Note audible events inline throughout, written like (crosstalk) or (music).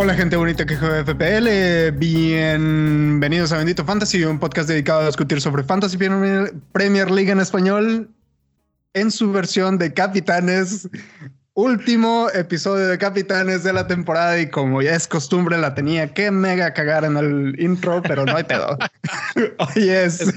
Hola gente bonita que juega FPL, bienvenidos a Bendito Fantasy, un podcast dedicado a discutir sobre Fantasy Premier League en español en su versión de Capitanes. Último episodio de Capitanes de la temporada y como ya es costumbre la tenía que mega cagar en el intro, pero no hay pedo. (laughs) hoy es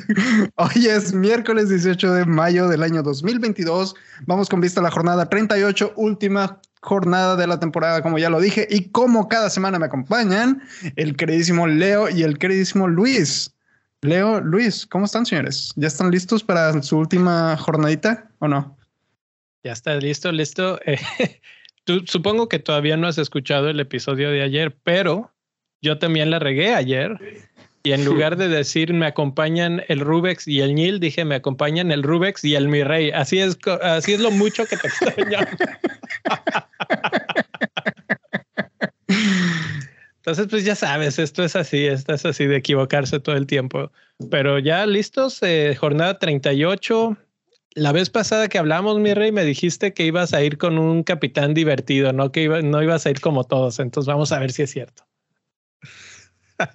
hoy es miércoles 18 de mayo del año 2022. Vamos con vista a la jornada 38, última jornada de la temporada, como ya lo dije, y como cada semana me acompañan el queridísimo Leo y el queridísimo Luis. Leo, Luis, ¿cómo están, señores? ¿Ya están listos para su última jornadita o no? Ya está listo, listo. (laughs) Eh, tú, supongo que todavía no has escuchado el episodio de ayer, pero yo también la regué ayer. Y en lugar de decir me acompañan el Rubex y el Nil, dije me acompañan el Rubex y el Mi Rey. Así es, así es lo mucho que te extraño. Entonces, pues ya sabes, esto es así, esto es así de equivocarse todo el tiempo. Pero ya listos, eh, jornada 38. La vez pasada que hablamos, mi rey, me dijiste que ibas a ir con un capitán divertido, no que no ibas a ir como todos. Entonces vamos a ver si es cierto.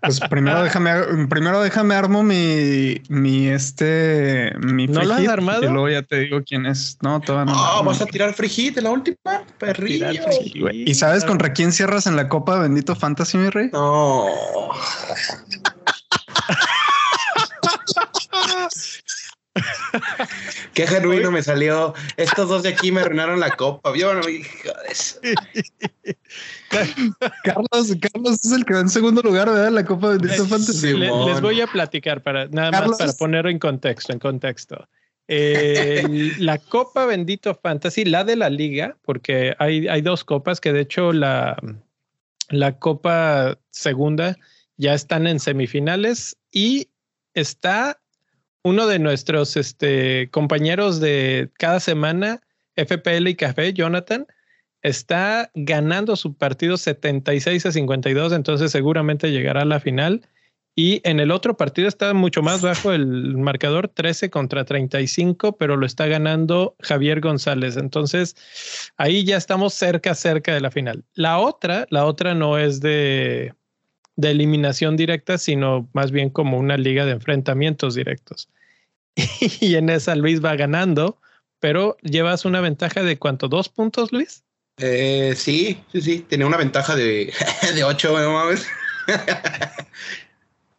Pues primero déjame, primero déjame armo mi, mi este, mi ¿No lo has armado? Y luego ya te digo quién es. No, todavía no. Oh, vas a tirar free hit en la última, perrillo. ¿Y sabes contra quién cierras en la Copa Bendito Fantasy, mi rey? No. (laughs) Qué genuino me salió. Estos dos de aquí me arruinaron la copa. Yo no, (laughs) Carlos, Carlos es el que va en segundo lugar, ¿verdad? La Copa Bendito Fantasy. les voy a platicar para nada más para ponerlo en contexto, en contexto. (laughs) la Copa Bendito Fantasy, la de la liga, porque hay, hay dos copas que de hecho la, la Copa Segunda ya están en semifinales y está uno de nuestros este, compañeros de cada semana, FPL y Café, Jonathan, está ganando su partido 76 a 52, entonces seguramente llegará a la final. Y en el otro partido está mucho más bajo el marcador, 13 contra 35, pero lo está ganando Javier González. Entonces, ahí ya estamos cerca, cerca de la final. La otra, la otra no es de, de eliminación directa, sino más bien como una liga de enfrentamientos directos. (laughs) y en esa Luis va ganando, pero llevas una ventaja de cuánto, dos puntos, Luis? Eh, sí, sí, sí, tenía una ventaja de, (laughs) de ocho, no mames. (laughs)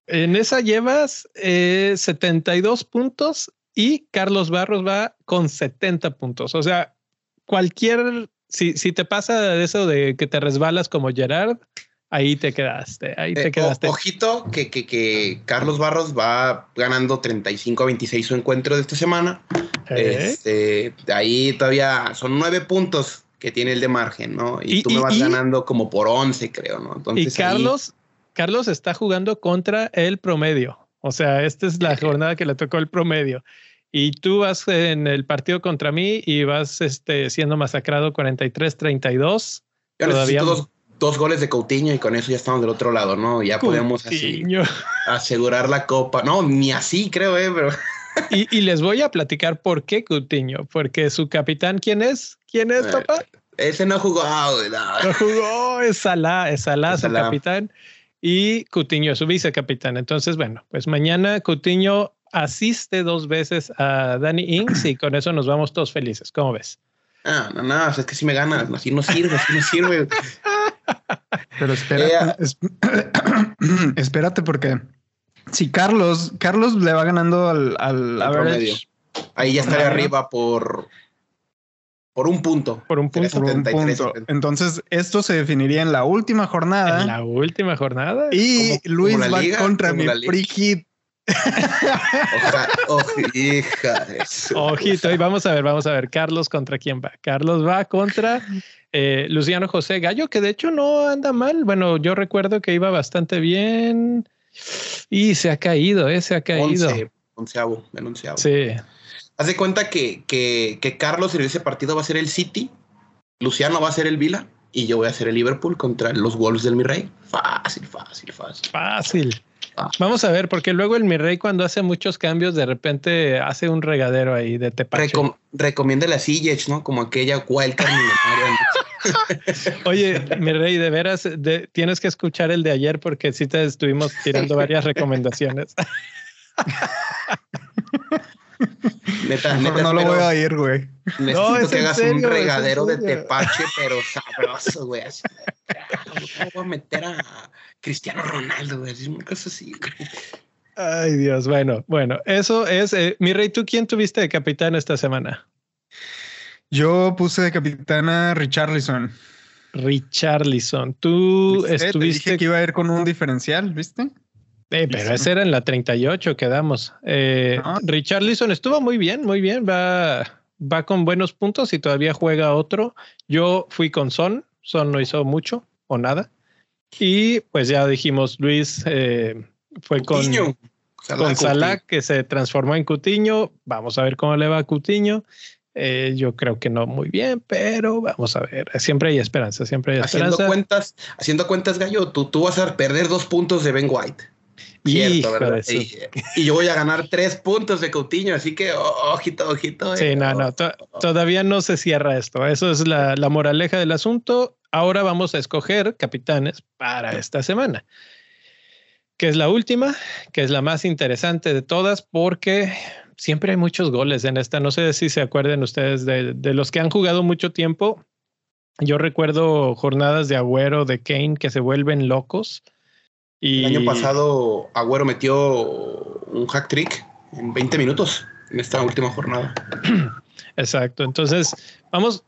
en esa llevas 72 eh, puntos y Carlos Barros va con 70 puntos. O sea, cualquier, si, si te pasa eso de que te resbalas como Gerard, Ahí te quedaste, ahí te eh, quedaste. ojito que, que, que, Carlos Barros va ganando 35 a 26 su encuentro de esta semana. ¿Eh? Este, ahí todavía son nueve puntos que tiene el de margen, ¿no? Y, tú me vas ganando como por 11, creo, ¿no? Entonces, y Carlos, Carlos está jugando contra el promedio. O sea, esta es la jornada que le tocó el promedio. Y tú vas en el partido contra mí y vas este, siendo masacrado 43-32. Todavía dos goles de Coutinho y con eso ya estamos del otro lado, ¿no? Ya podemos así asegurar la copa. No, ni así creo, ¿eh? Pero... (laughs) y, les voy a platicar por qué Coutinho, porque su capitán, ¿quién es? ¿Quién es, papá? Ese no jugó. No, jugó, es Salah, es Salah, su capitán. Y Coutinho, su vicecapitán. Entonces, bueno, pues mañana Coutinho asiste dos veces a Danny Ings y con eso nos vamos todos felices. ¿Cómo ves? Ah, no, no, es que si me ganas, así no sirve, así no sirve. (laughs) Pero espérate, (clears throat) espérate porque si Carlos, Carlos le va ganando al, al Ahí ya estaría arriba por por un punto. Por un punto. Entonces, esto se definiría en la última jornada. En la última jornada. Y Luis va contra mi free Ojito, y vamos a ver, vamos a ver. Carlos contra quién va. Carlos va contra eh, Luciano José Gallo, que de hecho no anda mal. Bueno, yo recuerdo que iba bastante bien y se ha caído, ¿eh? se ha caído. onceavo, el onceavo. Sí. Haz de cuenta que, que, que Carlos en ese partido va a ser el City, Luciano va a ser el Vila y yo voy a ser el Liverpool contra los Wolves del Mi Rey. Fácil, fácil, fácil. Fácil. Vamos a ver, porque luego el mi rey cuando hace muchos cambios, de repente hace un regadero ahí de tepache. recomienda la Siege, ¿no? Como aquella wildcard (laughs) Oye, mi rey, de veras, tienes que escuchar el de ayer porque sí te estuvimos tirando varias recomendaciones. (laughs) Neta, neta, no lo voy a ir, güey. Necesito no, que hagas un regadero de tepache, (laughs) pero sabroso, güey. ¿Cómo voy a meter a Cristiano Ronaldo, güey? Una cosa así, Ay, Dios. Bueno, bueno, eso es. Eh, mi rey, ¿tú quién tuviste de capitán esta semana? Yo puse de capitán a Richarlison. Richarlison. Tú estuviste. Te dije que iba a ir con un diferencial, ¿viste? Eh, pero ese era en la 38 que damos. Eh, ah. Richarlison estuvo muy bien, muy bien. Va, va con buenos puntos y todavía juega otro. Yo fui con Son. Son no hizo mucho o nada. Y pues ya dijimos, Luis eh, fue con, con Salah, que se transformó en Cutiño. Vamos a ver cómo le va a Cutiño. Eh, yo creo que no muy bien, pero vamos a ver. Siempre hay esperanza, siempre hay esperanza. Haciendo cuentas, haciendo cuentas, Gallo, tú, tú vas a perder dos puntos de Ben White. Cierto, ¿verdad? Y, yo voy a ganar tres puntos de Coutinho, así que ojito, ojito. Sí, no, no, todavía no se cierra esto. Eso es la, la, moraleja del asunto. Ahora vamos a escoger capitanes para esta semana, que es la última, que es la más interesante de todas, porque siempre hay muchos goles en esta. No sé si se acuerden ustedes de, de los que han jugado mucho tiempo. Yo recuerdo jornadas de Agüero, de Kane, que se vuelven locos el año pasado Agüero metió un hack trick en 20 minutos en esta última jornada. (clears throat) Exacto. Entonces, vamos,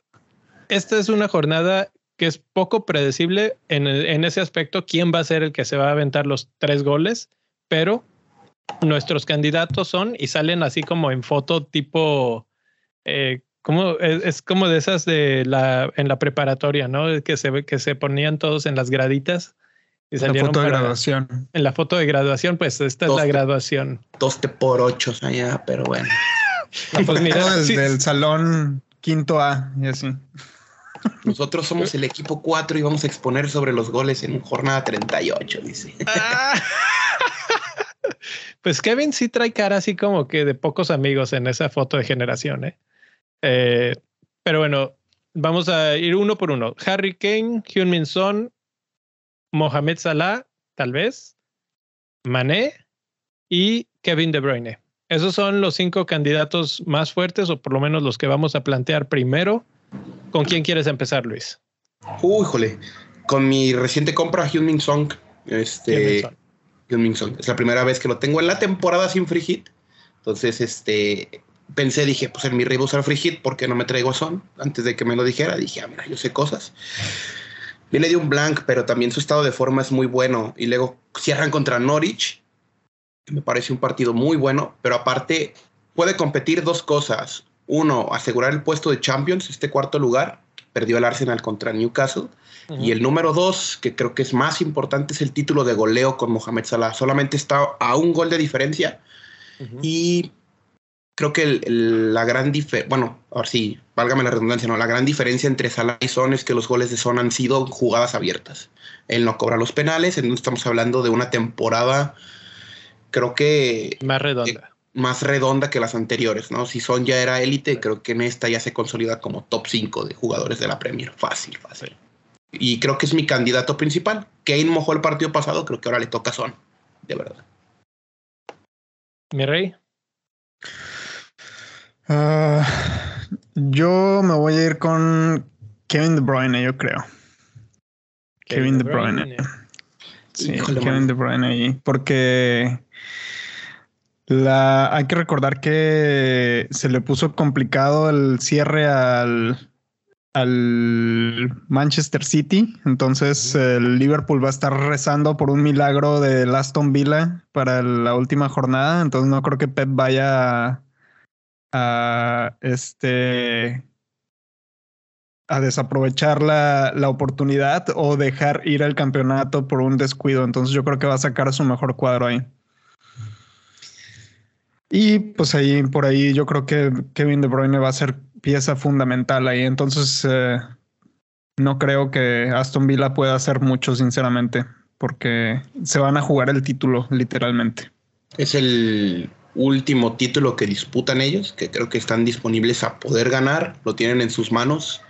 esta es una jornada que es poco predecible en, en, ese aspecto, quién va a ser el que se va a aventar los tres goles, pero nuestros candidatos son y salen así como en foto tipo, eh, como, es, como de esas de la, en la preparatoria, ¿no? Que se, que se ponían todos en las graditas la foto de graduación. En la foto de graduación, pues esta es la graduación. Dos por ocho allá, pero bueno. (laughs) pues mira, desde el salón quinto A y así. Nosotros somos el equipo 4 y vamos a exponer sobre los goles en jornada 38, dice. Ah. (laughs) pues Kevin sí trae cara así como que de pocos amigos en esa foto de generación, ¿eh? eh pero bueno, vamos a ir uno por uno. Harry Kane, Hyun-Min Son, Mohamed Salah, tal vez, Mané y Kevin De Bruyne. Esos son los cinco candidatos más fuertes, o por lo menos los que vamos a plantear primero. ¿Con quién quieres empezar, Luis? Uy, jole. Con mi reciente compra, Hyun Song. Este, Hyun Song. Es la primera vez que lo tengo en la temporada sin free hit. Entonces, este, pensé, dije, pues en mi rey voy a usar free hit porque no me traigo a Son. Antes de que me lo dijera, dije, ah, mira, yo sé cosas. Viene de un blank, pero también su estado de forma es muy bueno. Y luego cierran contra Norwich, que me parece un partido muy bueno, pero aparte puede competir dos cosas. Uno, asegurar el puesto de Champions, este cuarto lugar. Perdió el Arsenal contra Newcastle. Y el número dos, que creo que es más importante, es el título de goleo con Mohamed Salah. Solamente está a un gol de diferencia. Y creo que la gran diferencia, bueno, ahora sí, válgame la redundancia, no, la gran diferencia entre Salah y Son es que los goles de Son han sido jugadas abiertas. Él no cobra los penales, entonces estamos hablando de una temporada, creo que... Más redonda. Eh, más redonda que las anteriores, ¿no? Si Son ya era élite, creo que en esta ya se consolida como top 5 de jugadores de la Premier. Fácil, fácil. Y creo que es mi candidato principal. Kane mojó el partido pasado, creo que ahora le toca a Son, de verdad. Mi rey. Ah, yo me voy a ir con Kevin De Bruyne, yo creo. Kevin, De Bruyne. Sí, Kevin De Bruyne ahí. Porque la, hay que recordar que se le puso complicado el cierre al, al Manchester City. Entonces el Liverpool va a estar rezando por un milagro de Aston Villa para la última jornada. Entonces no creo que Pep vaya a este a desaprovechar la, la, oportunidad o dejar ir al campeonato por un descuido. Entonces yo creo que va a sacar su mejor cuadro ahí. Y pues ahí, por ahí, yo creo que Kevin De Bruyne va a ser pieza fundamental ahí. Entonces, eh, no creo que Aston Villa pueda hacer mucho, sinceramente. porque se van a jugar el título literalmente. Es el último título que disputan ellos, que creo que están disponibles a poder ganar, lo tienen en sus manos.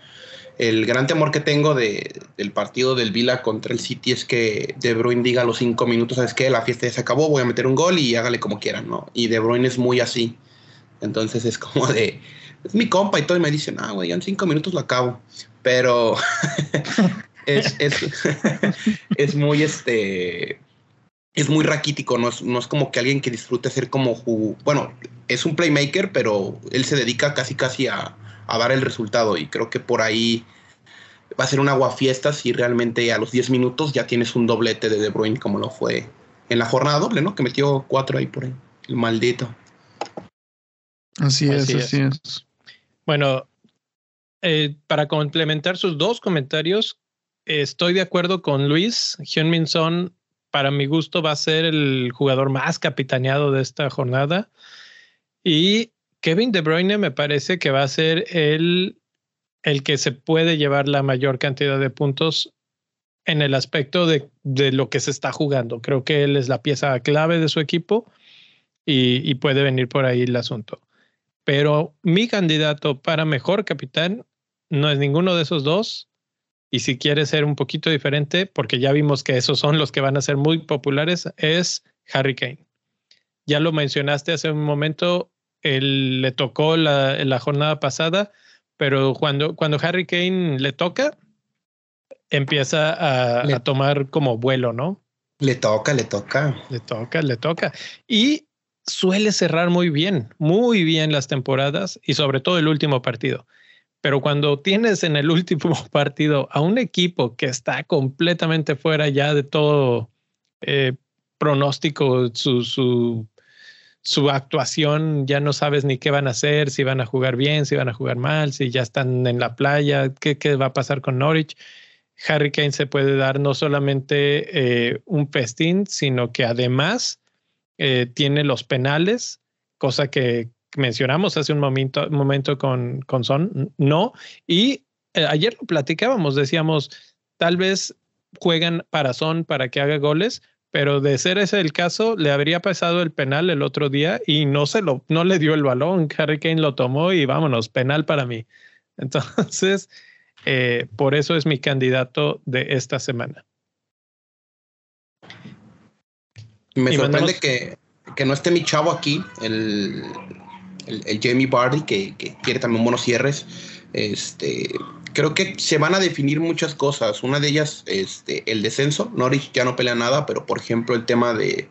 El gran temor que tengo de, del partido del Vila contra el City es que De Bruyne diga a los cinco minutos, ¿sabes qué? La fiesta ya se acabó, voy a meter un gol y hágale como quieran, ¿no? Y De Bruyne es muy así. Entonces es como de, es mi compa y todo, y me dicen, ah, güey, en cinco minutos lo acabo. Pero (laughs) es, (laughs) es, muy, este, es muy raquítico, no es, no es como que alguien que disfrute ser como, bueno, es un playmaker, pero él se dedica casi casi a, a dar el resultado y creo que por ahí va a ser un aguafiestas si realmente a los 10 minutos ya tienes un doblete de De Bruyne como lo fue en la jornada doble, ¿no? Que metió cuatro ahí por ahí, el maldito. Así, es, así es. Bueno, eh, para complementar sus dos comentarios, estoy de acuerdo con Luis. Hyun-Min Son, para mi gusto, va a ser el jugador más capitaneado de esta jornada. Y Kevin De Bruyne me parece que va a ser el, el que se puede llevar la mayor cantidad de puntos en el aspecto de, de, lo que se está jugando. Creo que él es la pieza clave de su equipo y, y puede venir por ahí el asunto. Pero mi candidato para mejor capitán no es ninguno de esos dos. Y si quiere ser un poquito diferente, porque ya vimos que esos son los que van a ser muy populares, es Harry Kane. Ya lo mencionaste hace un momento, él le tocó la, la jornada pasada, pero cuando, cuando Harry Kane le toca, empieza a, a tomar como vuelo, ¿no? Le toca, le toca. Le toca, le toca. Y suele cerrar muy bien, muy bien las temporadas y sobre todo el último partido. Pero cuando tienes en el último (laughs) partido a un equipo que está completamente fuera ya de todo eh, pronóstico, su, su, actuación, ya no sabes ni qué van a hacer, si van a jugar bien, si van a jugar mal, si ya están en la playa, qué, qué va a pasar con Norwich. Harry Kane se puede dar no solamente eh, un festín, sino que además eh, tiene los penales, cosa que mencionamos hace un momento, momento con, con Son, no. Y eh, ayer lo platicábamos, decíamos, tal vez juegan para Son para que haga goles, pero de ser ese el caso, le habría pasado el penal el otro día y no se lo, no le dio el balón. Harry Kane lo tomó y vámonos, penal para mí. (laughs) Entonces, eh, por eso es mi candidato de esta semana. Me sorprende que, que, no esté mi chavo aquí, el, el, Jamie Bardi, que, que, quiere también buenos cierres. Este, creo que se van a definir muchas cosas. Una de ellas, este, el descenso. Norwich ya no pelea nada, pero por ejemplo, el tema de,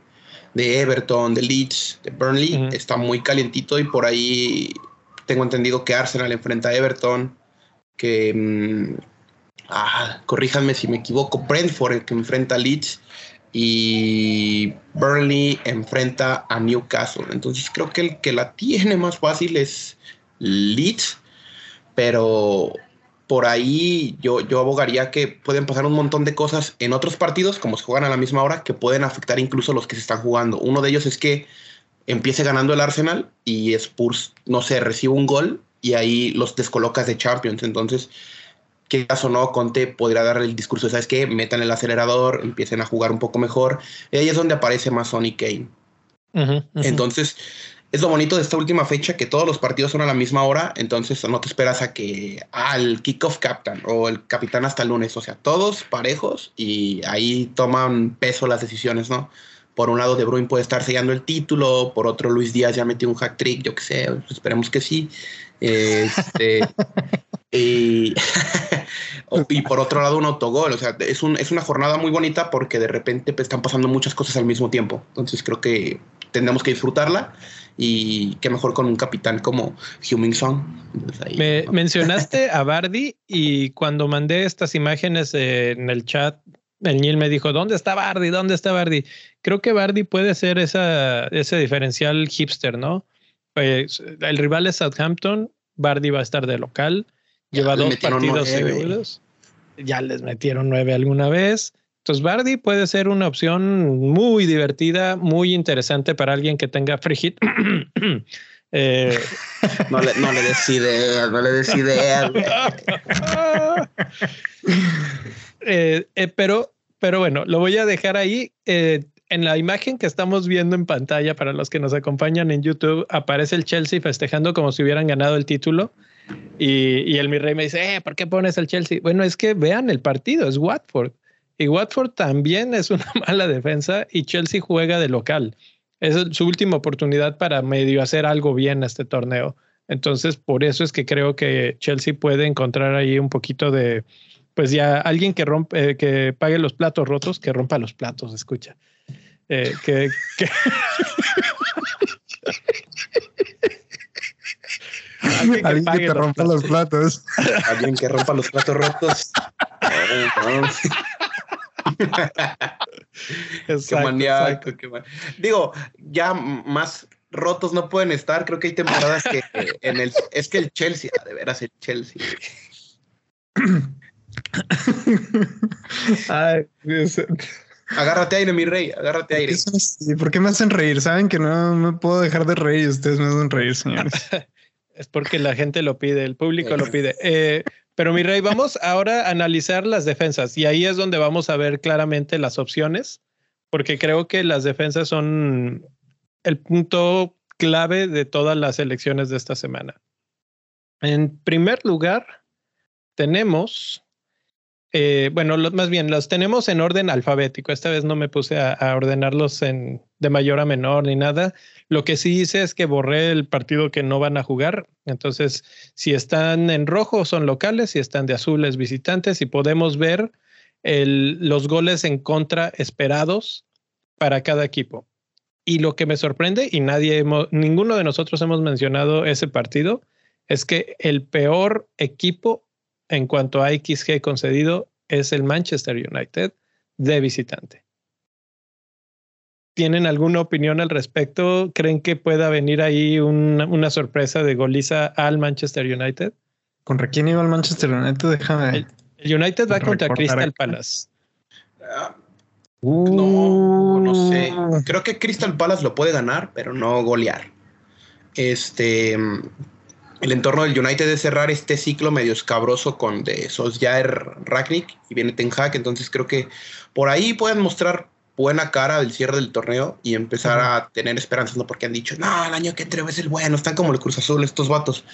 de Everton, de Leeds, de Burnley, está muy calientito y por ahí tengo entendido que Arsenal enfrenta a Everton, que, mm, ah, corríjanme si me equivoco, Brentford que enfrenta a Leeds y Burnley enfrenta a Newcastle. Entonces creo que el que la tiene más fácil es Leeds, pero por ahí yo, yo abogaría que pueden pasar un montón de cosas en otros partidos, como se juegan a la misma hora, que pueden afectar incluso los que se están jugando. Uno de ellos es que empiece ganando el Arsenal y Spurs, no sé, recibe un gol y ahí los descolocas de Champions. Entonces, que caso no, Conte podría dar el discurso, ¿sabes qué? Metan el acelerador, empiecen a jugar un poco mejor. Y ahí es donde aparece más Sonic Kane. Entonces, es lo bonito de esta última fecha, que todos los partidos son a la misma hora, entonces no te esperas a que al kickoff captain o el capitán hasta el lunes, o sea, todos parejos y ahí toman peso las decisiones, ¿no? Por un lado, De Bruyne puede estar sellando el título, por otro, Luis Díaz ya metió un hack trick, yo qué sé, esperemos que sí. (laughs) Este, y, (laughs) y, por otro lado un autogol. O sea, es, un, es una jornada muy bonita porque de repente pues, están pasando muchas cosas al mismo tiempo. Entonces creo que tendremos que disfrutarla y qué mejor con un capitán como Huming Song. Me mencionaste (laughs) a Bardi y cuando mandé estas imágenes en el chat, el Niel me dijo, ¿dónde está Bardi? ¿Dónde está Bardi? Creo que Bardi puede ser esa, ese diferencial hipster, ¿no? Pues, el rival es Southampton, Bardi va a estar de local Lleva dos partidos seguidos. Ya les metieron nueve alguna vez. Entonces, Bardi puede ser una opción muy divertida, muy interesante para alguien que tenga free hit. (clears throat) Eh, (laughs) no, le, no le decide, no le decide. (laughs) Eh, eh, pero pero bueno, lo voy a dejar ahí. En la imagen que estamos viendo en pantalla para los que nos acompañan en YouTube, aparece el Chelsea festejando como si hubieran ganado el título. Y, y el mi rey me dice, eh, ¿por qué pones el Chelsea? Bueno, es que vean el partido, es Watford. Y Watford también es una (laughs) mala defensa y Chelsea juega de local. Es su última oportunidad para medio hacer algo bien este torneo. Entonces, por eso es que creo que Chelsea puede encontrar ahí un poquito de, pues ya alguien que rompe, eh, que pague los platos rotos, que rompa los platos, escucha. Eh, que, (laughs) alguien que, te rompa los platos. Alguien que rompa los platos rotos. (laughs) qué maníaco, qué Digo, ya más rotos no pueden estar. Creo que hay temporadas que en el es que el Chelsea, de veras el Chelsea. (laughs) Ay, Agárrate aire, mi rey, agárrate aire. ¿Por qué me hacen reír? Saben que no me puedo dejar de reír y ustedes me hacen reír, señores. (laughs) es porque la gente lo pide, el público lo pide. Eh, pero mi rey, vamos ahora a analizar las defensas y ahí es donde vamos a ver claramente las opciones, porque creo que las defensas son el punto clave de todas las elecciones de esta semana. En primer lugar, tenemos eh, bueno, más bien los tenemos en orden alfabético. Esta vez no me puse a, ordenarlos en, de mayor a menor ni nada. Lo que sí hice es que borré el partido que no van a jugar. Entonces, si están en rojo son locales, si están de azul es visitantes y podemos ver los goles en contra esperados para cada equipo. Y lo que me sorprende, y nadie, ninguno de nosotros hemos mencionado ese partido, es que el peor equipo en cuanto a XG concedido es el Manchester United de visitante. ¿Tienen alguna opinión al respecto? ¿Creen que pueda venir ahí una, sorpresa de goliza al Manchester United? ¿Contra quién iba el Manchester United? Déjame. El, United va contra Crystal Palace. no, no sé. Uh. Creo que Crystal Palace lo puede ganar, pero no golear. Este, el entorno del United es cerrar este ciclo medio escabroso con de Solskjaer Ragnick y viene Ten Hag, entonces creo que por ahí pueden mostrar buena cara del cierre del torneo y empezar a tener esperanzas, no porque han dicho, no, el año que entre es el bueno, están como el Cruz Azul estos vatos,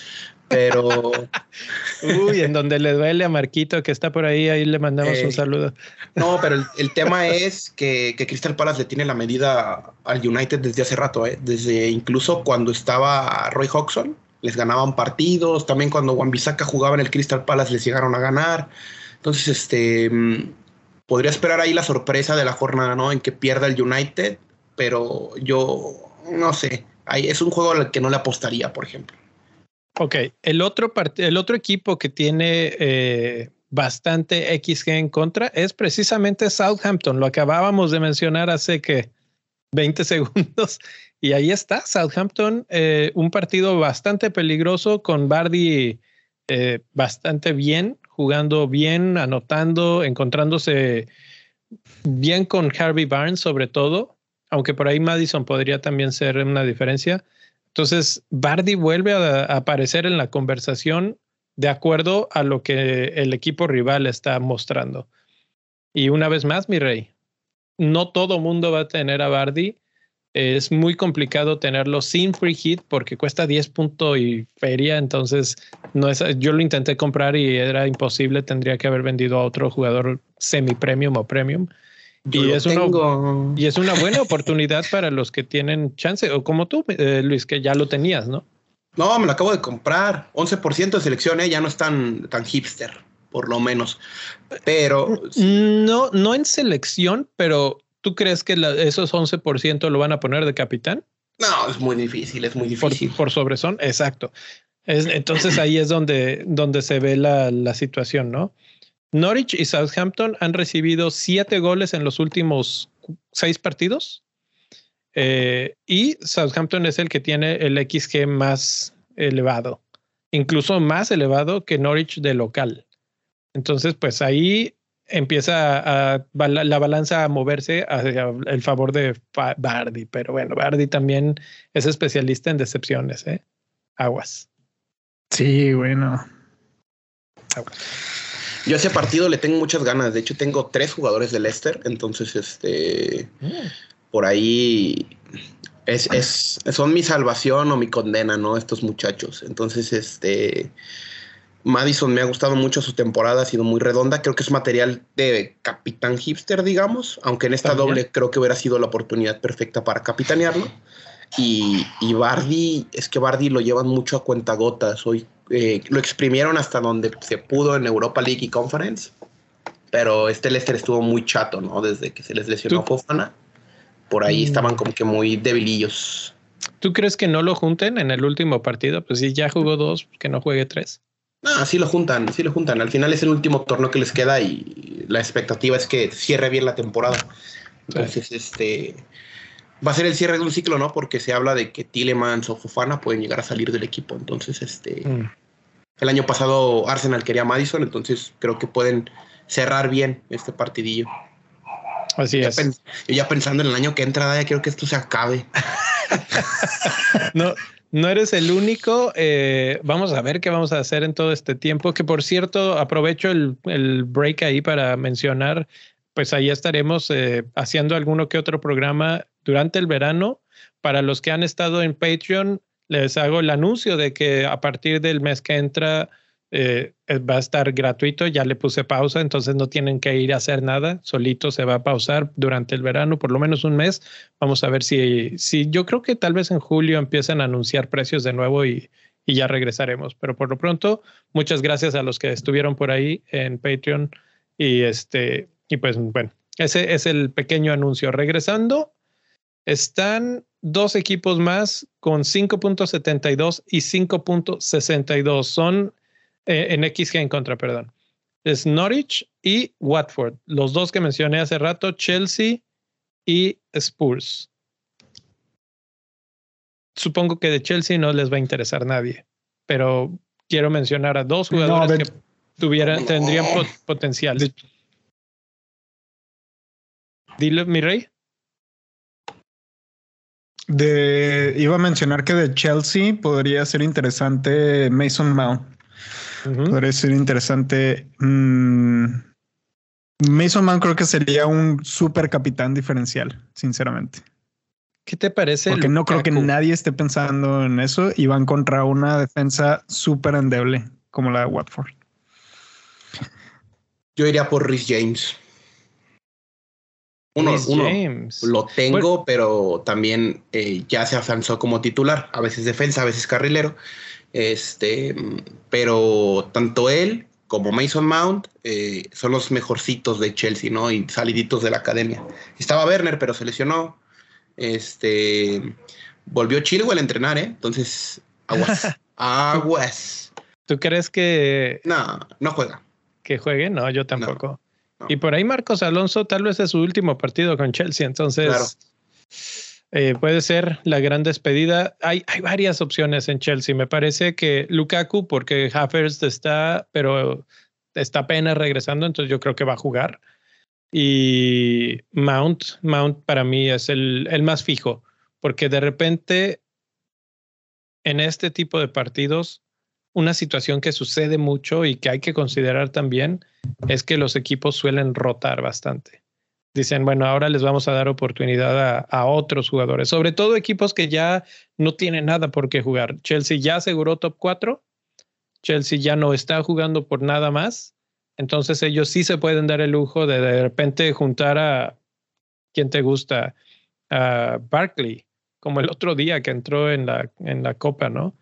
pero... (laughs) Uy, en donde le duele a Marquito que está por ahí, ahí le mandamos un saludo. No, pero (laughs) el, tema es que, que, Crystal Palace le tiene la medida al United desde hace rato, ¿eh? desde incluso cuando estaba Roy Hodgson, les ganaban partidos. También cuando Wan-Bissaka jugaba en el Crystal Palace les llegaron a ganar. Entonces, este mm, podría esperar ahí la sorpresa de la jornada, ¿no? En que pierda el United, pero yo no sé. Es un juego al que no le apostaría, por ejemplo. Ok, el otro, el otro equipo que tiene eh, bastante XG en contra es precisamente Southampton. Lo acabábamos de mencionar hace que 20 (laughs) segundos y ahí está, Southampton, eh, un partido bastante peligroso con Bardi eh, bastante bien, jugando bien, anotando, encontrándose bien con Harvey Barnes sobre todo, aunque por ahí Madison podría también ser una diferencia. Entonces, Bardi vuelve a, aparecer en la conversación de acuerdo a lo que el equipo rival está mostrando. Y una vez más, mi rey, no todo mundo va a tener a Bardi es muy complicado tenerlo sin free hit porque cuesta 10 puntos y feria. Entonces, no es, yo lo intenté comprar y era imposible. Tendría que haber vendido a otro jugador semi-premium o premium. y es, una, y es una buena oportunidad para los que tienen chance, o como tú, eh, Luis, que ya lo tenías, ¿no? No, me lo acabo de comprar. 11% de selección, ¿eh? ya no es tan, tan hipster, por lo menos. Pero. No, no en selección, pero ¿Tú crees que esos 11% lo van a poner de capitán? No, es muy difícil, es muy difícil. Por, sobre son, exacto. entonces ahí es donde, donde se ve la, situación, ¿no? Norwich y Southampton han recibido siete goles en los últimos seis partidos. Eh, y Southampton es el que tiene el XG más elevado, incluso más elevado que Norwich de local. Entonces, pues ahí empieza a, la balanza a moverse hacia el favor de Bardi, pero bueno, Bardi también es especialista en decepciones, ¿eh? Aguas. Sí, bueno. Yo a ese partido le tengo muchas ganas. De hecho, tengo tres jugadores de Leicester. Entonces, este. Mm. Por ahí. Es, es, son mi salvación o mi condena, ¿no? Estos muchachos. Entonces, este. Madison me ha gustado mucho su temporada, ha sido muy redonda. Creo que es material de capitán hipster, digamos, aunque en esta doble creo que hubiera sido la oportunidad perfecta para capitanearlo. Y, y Bardi, es que Bardi lo llevan mucho a cuentagotas. Hoy eh, lo exprimieron hasta donde se pudo en Europa League y Conference. Pero este Leicester estuvo muy chato, ¿no? Desde que se les lesionó Fofana. Por ahí mm. estaban como que muy debilillos. ¿Tú crees que no lo junten en el último partido? Pues si ya jugó dos, que no juegue tres. No, sí lo juntan, sí lo juntan. Al final es el último torneo que les queda y la expectativa es que cierre bien la temporada. Entonces, este va a ser el cierre de un ciclo, ¿no? Porque se habla de que Tillemans o Fofana pueden llegar a salir del equipo. Entonces, este. Mm. El año pasado Arsenal quería a Madison, entonces creo que pueden cerrar bien este partidillo. Así es. yo ya pensando en el año que entra, ya quiero que esto se acabe. (laughs) no, no eres el único. Eh, vamos a ver qué vamos a hacer en todo este tiempo. Que por cierto, aprovecho el, el break ahí para mencionar, pues ahí estaremos eh, haciendo alguno que otro programa durante el verano. Para los que han estado en Patreon, les hago el anuncio de que a partir del mes que entra eh, va a estar gratuito. Ya le puse pausa, entonces no tienen que ir a hacer nada. Solito se va a pausar durante el verano, por lo menos un mes. Vamos a ver si, si yo creo que tal vez en julio empiecen a anunciar precios de nuevo y, y ya regresaremos. Pero por lo pronto, muchas gracias a los que estuvieron por ahí en Patreon. Y este, y pues bueno, ese es el pequeño anuncio. Regresando, están dos equipos más con 5.72 y 5.62. Son eh, en XG en contra, perdón. Es Norwich y Watford. Los dos que mencioné hace rato, Chelsea y Spurs. Supongo que de Chelsea no les va a interesar nadie, pero quiero mencionar a dos jugadores que tuvieran, tendrían potencial. Dile, mi rey. De, iba a mencionar que de Chelsea podría ser interesante Mason Mount. Podría ser interesante. Mm, Mason Mount creo que sería un super capitán diferencial, sinceramente. ¿Qué te parece? Porque no creo que nadie esté pensando en eso y van contra una defensa súper endeble como la de Watford. Yo iría por Rhys James. Uno, lo tengo, pero también eh, ya se afianzó como titular, a veces defensa, a veces carrilero. Este, pero tanto él como Mason Mount eh, son los mejorcitos de Chelsea, ¿no? Y saliditos de la academia. Estaba Werner, pero se lesionó. Este, volvió Chilwell a entrenar, ¿eh? Entonces, aguas. (laughs) aguas. ¿Tú crees que... No, no juega. ¿Que juegue? No, yo tampoco. Y por ahí Marcos Alonso tal vez es su último partido con Chelsea, entonces eh, puede ser la gran despedida. Hay, varias opciones en Chelsea. Me parece que Lukaku, porque Havertz está, pero está apenas regresando, entonces yo creo que va a jugar. Y Mount, Mount para mí es el más fijo, porque de repente en este tipo de partidos una situación que sucede mucho y que hay que considerar también es que los equipos suelen rotar bastante. Dicen, bueno, ahora les vamos a dar oportunidad a, otros jugadores, sobre todo equipos que ya no tienen nada por qué jugar. Chelsea ya aseguró top 4, Chelsea ya no está jugando por nada más, entonces ellos sí se pueden dar el lujo de de repente juntar a quien te gusta, a Barkley, como el otro día que entró en la, en la Copa, ¿no?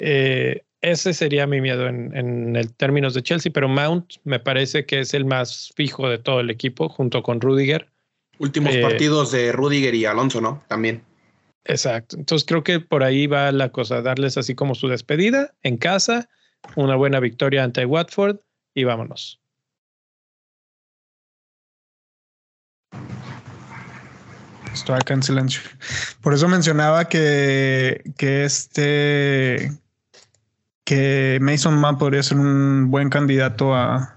Eh, ese sería mi miedo en, en el términos de Chelsea, pero Mount me parece que es el más fijo de todo el equipo, junto con Rudiger. Últimos eh, partidos de Rudiger y Alonso, ¿no? También. Exacto. Entonces creo que por ahí va la cosa, darles así como su despedida en casa, una buena victoria ante Watford y vámonos. Estoy acá en silencio. Por eso mencionaba que, que este que Mason Mann podría ser un buen candidato a,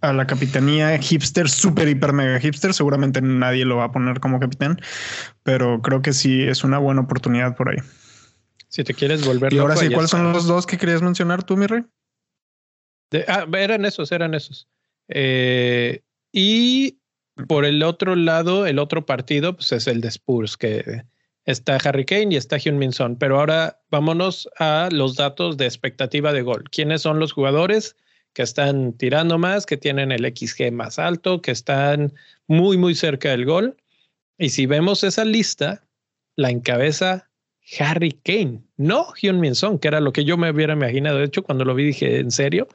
a la capitanía hipster, super, hiper, mega hipster. Seguramente nadie lo va a poner como capitán, pero creo que sí es una buena oportunidad por ahí. Si te quieres volver. Y ahora sí, ¿cuáles son los dos que querías mencionar tú, mi rey? ah, eran esos, eran esos. Eh, y por el otro lado, el otro partido, pues es el de Spurs, que está Harry Kane y está Hyun-Min Son. Pero ahora vámonos a los datos de expectativa de gol. ¿Quiénes son los jugadores que están tirando más, que tienen el XG más alto, que están muy, muy cerca del gol? Y si vemos esa lista, la encabeza Harry Kane, no Hyun-Min Son, que era lo que yo me hubiera imaginado. De hecho, cuando lo vi dije, ¿en serio?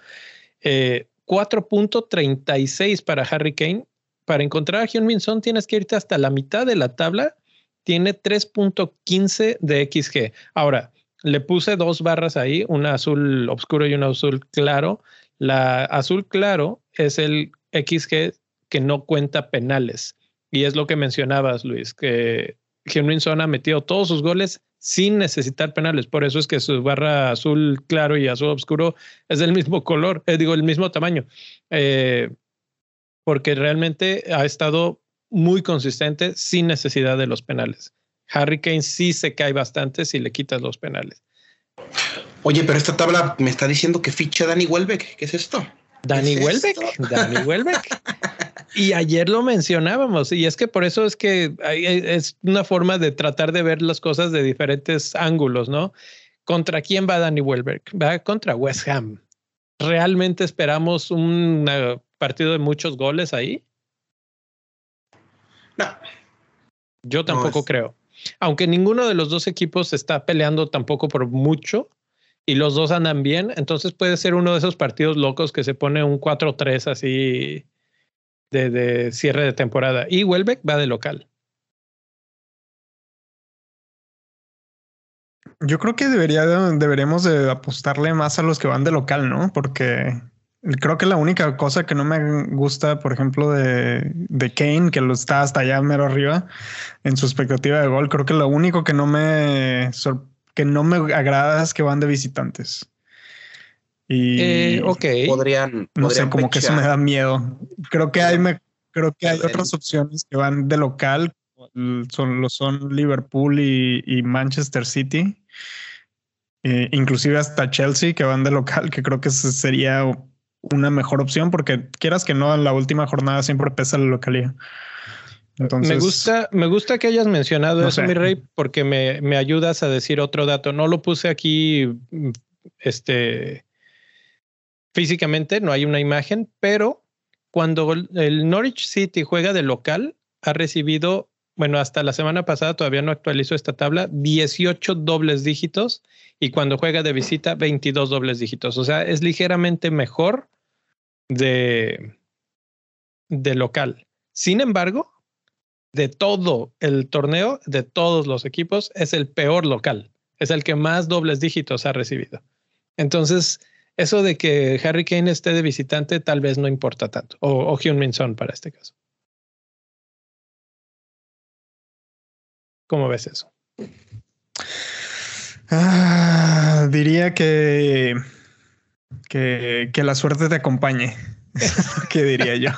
Eh, 4.36 para Harry Kane. Para encontrar a Hyun-Min Son tienes que irte hasta la mitad de la tabla. Tiene 3.15 de XG. Ahora, le puse dos barras ahí, una azul oscuro y una azul claro. La azul claro es el XG que no cuenta penales. Y es lo que mencionabas, Luis, que Hyun-Min Son ha metido todos sus goles sin necesitar penales. Por eso es que su barra azul claro y azul oscuro es del mismo color, eh, digo, el mismo tamaño, eh, porque realmente ha estado muy consistente sin necesidad de los penales. Harry Kane sí se cae bastante si le quitas los penales. Oye, pero esta tabla me está diciendo que ficha Dani Welbeck. ¿Qué es esto? Dani Welbeck, (laughs) Dani Welbeck. (laughs) Y ayer lo mencionábamos, y es que por eso es que es una forma de tratar de ver las cosas de diferentes ángulos, ¿no? ¿Contra quién va Danny Welbeck? Va contra West Ham. ¿Realmente esperamos un partido de muchos goles ahí? No. Yo tampoco creo. Aunque ninguno de los dos equipos está peleando tampoco por mucho y los dos andan bien, entonces puede ser uno de esos partidos locos que se pone un 4-3 así de, cierre de temporada. Y Welbeck va de local. Yo creo que debería, deberemos de apostarle más a los que van de local, ¿no? Porque creo que la única cosa que no me gusta, por ejemplo, de, de Kane, que lo está hasta allá mero arriba en su expectativa de gol, creo que lo único que no me, que no me agrada es que van de visitantes. Y eh, ok. Podrían, no sé, como que eso me da miedo. Creo que hay, me, creo que hay otras opciones que van de local, son, lo son Liverpool y, Manchester City. Eh, inclusive hasta Chelsea que van de local, que creo que sería una mejor opción porque quieras que no, en la última jornada siempre pesa la localidad. Entonces, me gusta, me gusta que hayas mencionado eso, mi rey, porque me, me, ayudas a decir otro dato. No lo puse aquí, este, físicamente, no hay una imagen, pero cuando el Norwich City juega de local, ha recibido, bueno, hasta la semana pasada todavía no actualizó esta tabla, 18 dobles dígitos y cuando juega de visita, 22 dobles dígitos. O sea, es ligeramente mejor de, de local. Sin embargo, de todo el torneo, de todos los equipos, es el peor local. Es el que más dobles dígitos ha recibido. Entonces, eso de que Harry Kane esté de visitante tal vez no importa tanto, o, o Hyun Min Son para este caso. ¿Cómo ves eso? Ah, diría que, que, que la suerte te acompañe. (laughs) ¿Qué diría yo?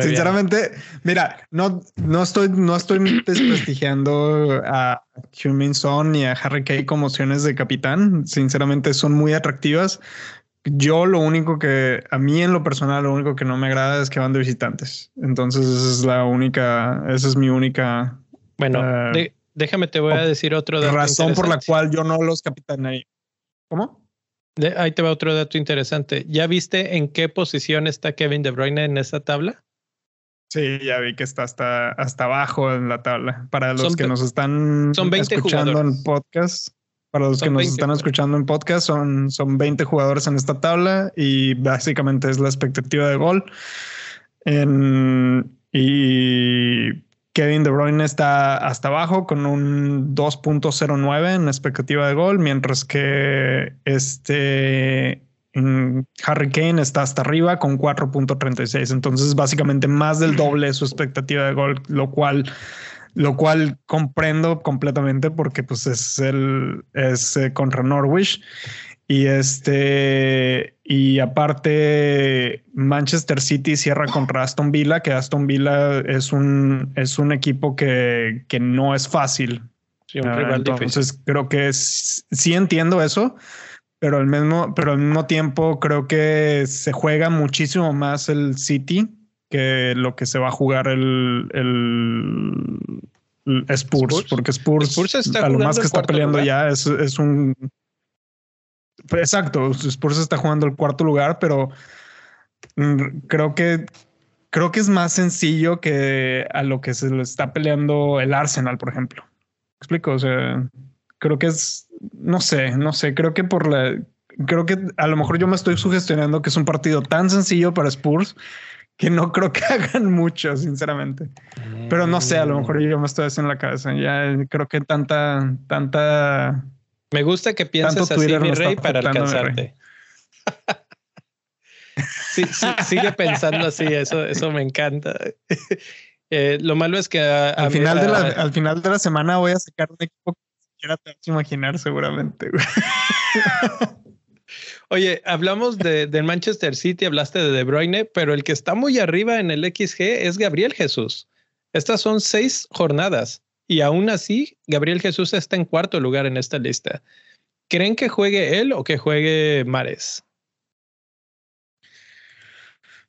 Sinceramente, mira, no, no estoy, no estoy desprestigiando a Human Son ni a Harry Kane como opciones de capitán. Sinceramente, son muy atractivas. Yo lo único que, a mí en lo personal, lo único que no me agrada es que van de visitantes. Entonces, esa es la única, esa es mi única. Bueno, uh, déjame, te voy a decir otro dato razón por la cual yo no los ahí. ¿Cómo? Ahí te va otro dato interesante. ¿Ya viste en qué posición está Kevin De Bruyne en esa tabla? Sí, ya vi que está hasta, hasta abajo en la tabla. Para los que nos están escuchando en podcast, para los que nos están escuchando en podcast, son, son 20 jugadores en esta tabla y básicamente es la expectativa de gol. y Kevin De Bruyne está hasta abajo con un 2.09 en expectativa de gol, mientras que este Harry Kane está hasta arriba con 4.36. Entonces, básicamente más del doble su expectativa de gol, lo cual, lo cual comprendo completamente porque pues es el es eh, contra Norwich. Y este, y aparte, Manchester City cierra contra Aston Villa, que Aston Villa es un, es un equipo que, que no es fácil. Sí, un rival Entonces, creo que sí entiendo eso, pero al mismo, pero al mismo tiempo creo que se juega muchísimo más el City que lo que se va a jugar el, el, Spurs, porque Spurs, está a lo más que está peleando ya es, es un exacto, Spurs está jugando el cuarto lugar, pero mm, creo que creo que es más sencillo que a lo que se le está peleando el Arsenal, por ejemplo. ¿Me explico? O sea, creo que es, no sé, no sé, creo que por la, creo que a lo mejor yo me estoy sugestionando que es un partido tan sencillo para Spurs que no creo que (laughs) hagan mucho, sinceramente. Pero no sé, a lo mejor yo me estoy haciendo la cabeza. Ya creo que tanta, tanta. Me gusta que pienses así, mi rey, para alcanzarte. Sí, sigue pensando así, eso, eso me encanta. (laughs) Eh, lo malo es que al, final de la, al final de la semana voy a sacar un equipo que siquiera te vas a imaginar seguramente. (laughs) Oye, hablamos de, Manchester City, hablaste de De Bruyne, pero el que está muy arriba en el XG es Gabriel Jesús. Estas son seis jornadas y aún así Gabriel Jesús está en cuarto lugar en esta lista. ¿Creen que juegue él o que juegue Mares?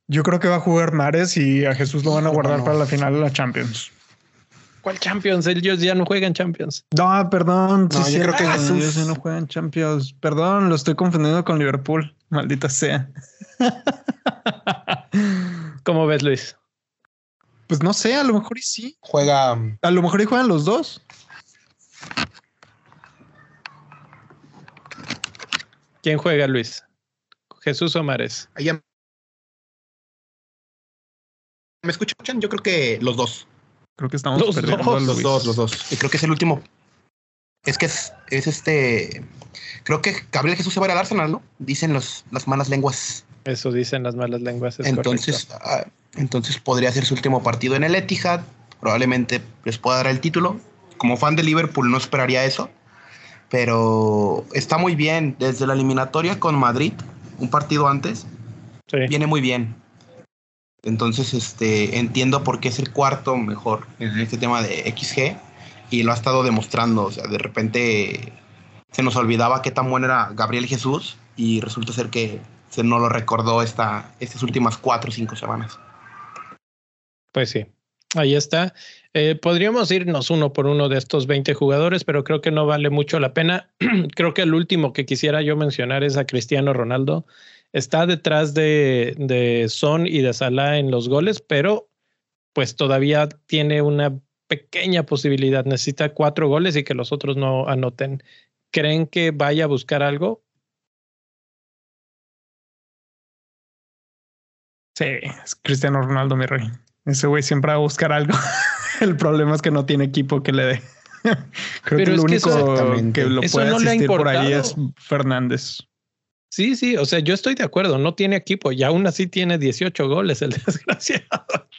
Yo creo que va a jugar Mares y a Jesús lo van a guardar para la final de la Champions. ¿Cuál Champions? Ellos ya no juegan Champions. No, perdón. No, yo creo que Jesús. Ellos ya no juegan Champions. Perdón, lo estoy confundiendo con Liverpool. Maldita sea. ¿Cómo ves, Luis? Pues no sé, a lo mejor y sí. Juega. A lo mejor y juegan los dos. ¿Quién juega, Luis? ¿Jesús o Mares? Allá ¿Me escuchan? Yo creo que los dos. Creo que estamos los perdiendo dos, los dos, los dos. Y creo que es el último. Es que es, este. Creo que Gabriel Jesús se va a ir al Arsenal, ¿no? Dicen los, las malas lenguas. Eso dicen las malas lenguas. entonces, entonces podría ser su último partido en el Etihad. Probablemente les pueda dar el título. Como fan de Liverpool no esperaría eso. Pero está muy bien. Desde la eliminatoria con Madrid, un partido antes, viene muy bien. Entonces, este, entiendo por qué es el cuarto mejor en este tema de XG y lo ha estado demostrando. O sea, de repente se nos olvidaba qué tan bueno era Gabriel Jesús y resulta ser que se nos lo recordó esta, estas últimas cuatro o cinco semanas. Pues sí, ahí está. Eh, podríamos irnos uno por uno de estos 20 jugadores, pero creo que no vale mucho la pena. (clears throat) creo que el último que quisiera yo mencionar es a Cristiano Ronaldo está detrás de, de Son y de Salah en los goles, pero pues todavía tiene una pequeña posibilidad. Necesita cuatro goles y que los otros no anoten. ¿Creen que vaya a buscar algo? Sí, es Cristiano Ronaldo, mi rey. Ese güey siempre va a buscar algo. (laughs) El problema es que no tiene equipo que le dé. (laughs) Creo que el único que, lo puede asistir por ahí es Fernández. Sí, sí, o sea, yo estoy de acuerdo, no tiene equipo y aún así tiene 18 goles el (laughs) desgraciado.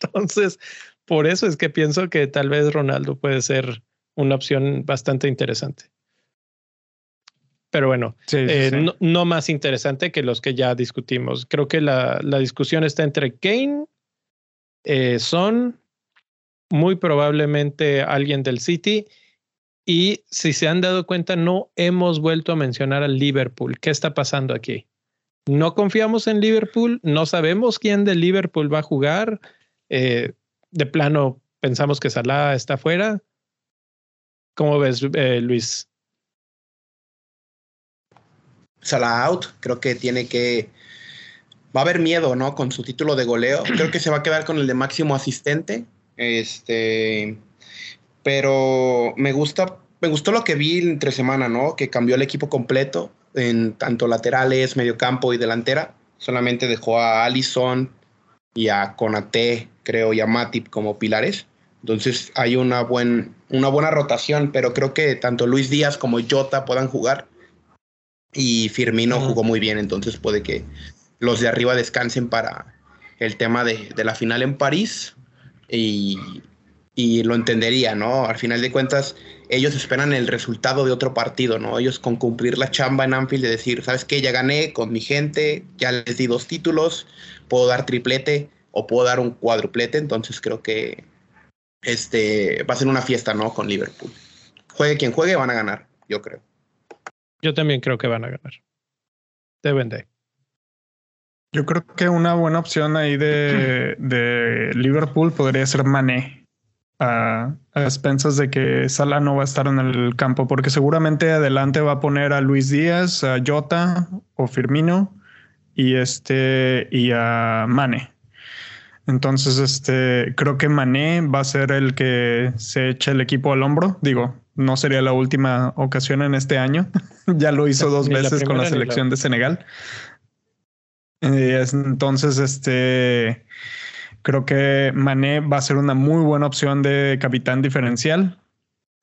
Entonces, por eso es que pienso que tal vez Ronaldo puede ser una opción bastante interesante. Pero bueno, eh, No, más interesante que los que ya discutimos. Creo que la, la discusión está entre Kane, eh, Son, muy probablemente alguien del City y si se han dado cuenta, no hemos vuelto a mencionar al Liverpool. ¿Qué está pasando aquí? No confiamos en Liverpool, no sabemos quién de Liverpool va a jugar. Eh, de plano, pensamos que Salah está fuera. ¿Cómo ves, eh, Luis? Salah out, creo que tiene que. Va a haber miedo, ¿no? Con su título de goleo. (clears throat) Creo que se va a quedar con el de máximo asistente. Este pero me gusta, me gustó lo que vi entre semana, ¿no? Que cambió el equipo completo en tanto laterales, mediocampo y delantera. Solamente dejó a Allison y a Conate, creo, y a Matip como pilares. Entonces hay una, buen, una buena rotación, pero creo que tanto Luis Díaz como Jota puedan jugar. Y Firmino jugó muy bien, entonces puede que los de arriba descansen para el tema de, de la final en París. Y y lo entendería, ¿no? Al final de cuentas, ellos esperan el resultado de otro partido, ¿no? Ellos con cumplir la chamba en Anfield de decir, ¿sabes qué? Ya gané con mi gente, ya les di dos títulos, puedo dar triplete o puedo dar un cuadruplete, entonces creo que este va a ser una fiesta, ¿no? Con Liverpool. Juegue quien juegue, van a ganar, yo creo. Yo también creo que van a ganar. deben de. Yo creo que una buena opción ahí de, (clears throat) de Liverpool podría ser Mané. A, a, expensas de que Salah no va a estar en el campo, porque seguramente adelante va a poner a Luis Díaz, a Jota o Firmino y este y a Mane. Entonces, este creo que Mané va a ser el que se eche el equipo al hombro. Digo, no sería la última ocasión en este año. (laughs) ya lo hizo dos veces con la selección de Senegal. Entonces, este creo que Mané va a ser una muy buena opción de capitán diferencial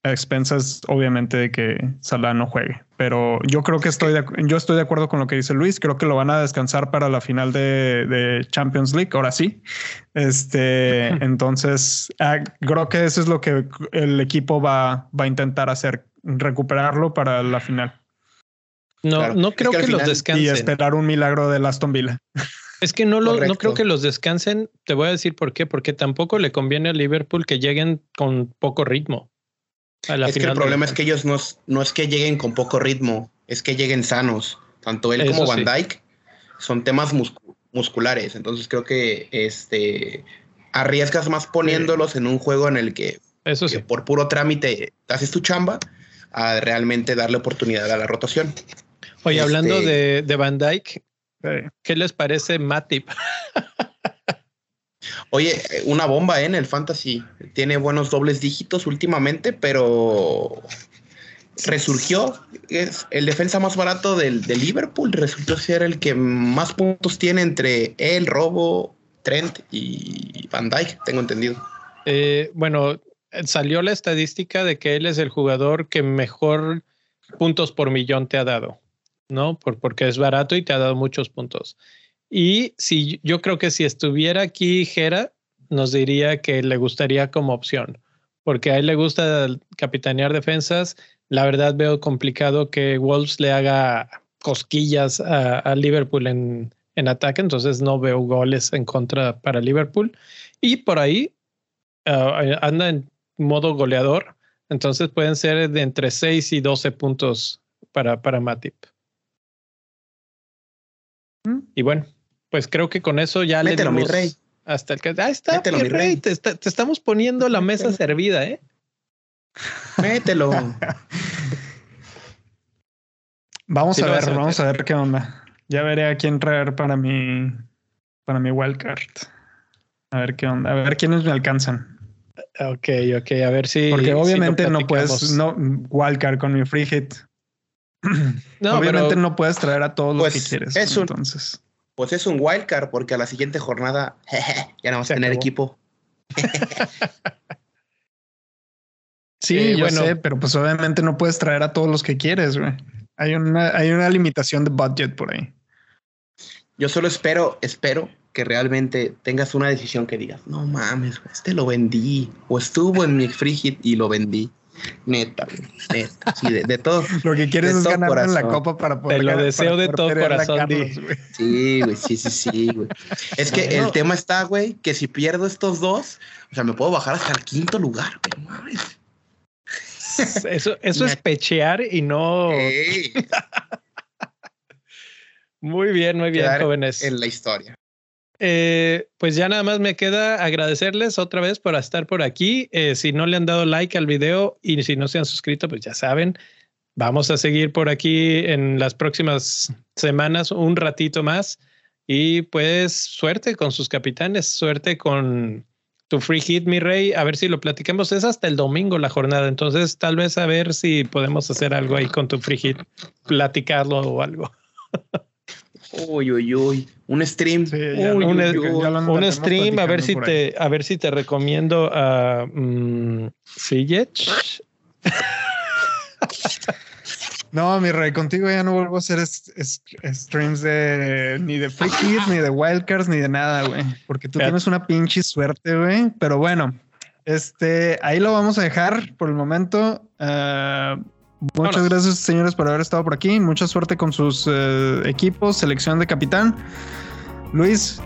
a expensas, obviamente, de que Salah no juegue. Pero yo creo que estoy de, yo estoy de acuerdo con lo que dice Luis. Creo que lo van a descansar para la final de, Champions League. Ahora sí. Este, (laughs) entonces, ah, creo que eso es lo que el equipo va, va a intentar hacer, recuperarlo para la final. No, no creo que, los descansen. Y esperar un milagro de Aston Villa. Es que no, lo, no creo que los descansen. Te voy a decir por qué. Porque tampoco le conviene a Liverpool que lleguen con poco ritmo es que el problema es que ellos no, no, es que lleguen con poco ritmo, es que lleguen sanos. Tanto él como Van Dyke son temas musculares. Entonces creo que este arriesgas más poniéndolos en un juego en el que, Eso por puro trámite haces tu chamba a realmente darle oportunidad a la rotación. Oye, hablando este de, de Van Dyke, ¿qué les parece Matip? (laughs) Oye, una bomba ¿eh? en el fantasy. Tiene buenos dobles dígitos últimamente, pero resurgió. Es el defensa más barato del, Liverpool. Resultó ser el que más puntos tiene entre él, Robo, Trent y Van Dyke, tengo entendido. Eh, bueno, salió la estadística de que él es el jugador que mejor puntos por millón te ha dado, ¿no? Por, porque es barato y te ha dado muchos puntos. Y si yo creo que si estuviera aquí Jera, nos diría que le gustaría como opción, porque a él le gusta capitanear defensas. La verdad veo complicado que Wolves le haga cosquillas a, Liverpool en, en, ataque, entonces no veo goles en contra para Liverpool. Y por ahí ah, anda en modo goleador, entonces pueden ser de entre 6 y 12 puntos para, para Matip. Mm. Y bueno, pues creo que con eso ya Mételo, le dimos mi rey. hasta el que ahí está, Mételo, mi rey. Te, estamos poniendo la mesa servida, ¿eh? Mételo. (laughs) vamos a ver, vamos a ver qué onda. Ya veré a quién traer para mi para mi wildcard. A ver qué onda, a ver quiénes me alcanzan. Ok, ok, a ver si. Porque obviamente no puedes, no, wildcard con mi free hit. (clears throat) No, obviamente no puedes traer a todos los que pues, quieres. entonces. Pues es un wildcard porque a la siguiente jornada (laughs) ya no vamos a tener equipo. (laughs) sí, yo sé, pero pues obviamente no puedes traer a todos los que quieres, güey. Hay una, hay una limitación de budget por ahí. Yo solo espero, espero que realmente tengas una decisión que digas, no mames, este lo vendí o estuvo en mi free hit y lo vendí. Neta, neta. Sí, de, todo. (laughs) Lo que quieres es ganar en la copa para poder. Te lo deseo de todo corazón. sí, güey, sí, sí, sí, güey. Es que el tema está, güey, que si pierdo estos dos, o sea, me puedo bajar hasta el quinto lugar, güey. (laughs) Eso, eso es pechear y no. (laughs) muy bien, muy bien, jóvenes. En la historia. Eh, pues ya nada más me queda agradecerles otra vez por estar por aquí. Eh, si no le han dado like al video y si no se han suscrito, pues ya saben, vamos a seguir por aquí en las próximas semanas un ratito más. Y pues suerte con sus capitanes, suerte con tu free hit, mi rey. A ver si lo platicamos. Es hasta el domingo la jornada. Entonces, tal vez a ver si podemos hacer algo ahí con tu free hit, platicarlo o algo. (laughs) Uy, uy, uy. Un stream. un, stream, a ver si te, a ver si te recomiendo a um, (laughs) No, mi rey, contigo ya no vuelvo a hacer streams de ni de free ni de wildcards, ni de nada, güey. Porque tú tienes una pinche suerte, güey. Pero bueno, este, ahí lo vamos a dejar por el momento. Uh, Muchas gracias, señores, por haber estado por aquí. Mucha suerte con sus eh, equipos, selección de capitán. Luis,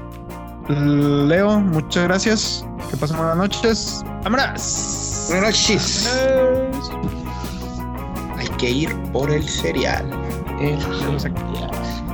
Leo, muchas gracias. Que pasen buenas noches. ¡Vámonos! Buenas noches. Hay que ir por el cereal. El cereal.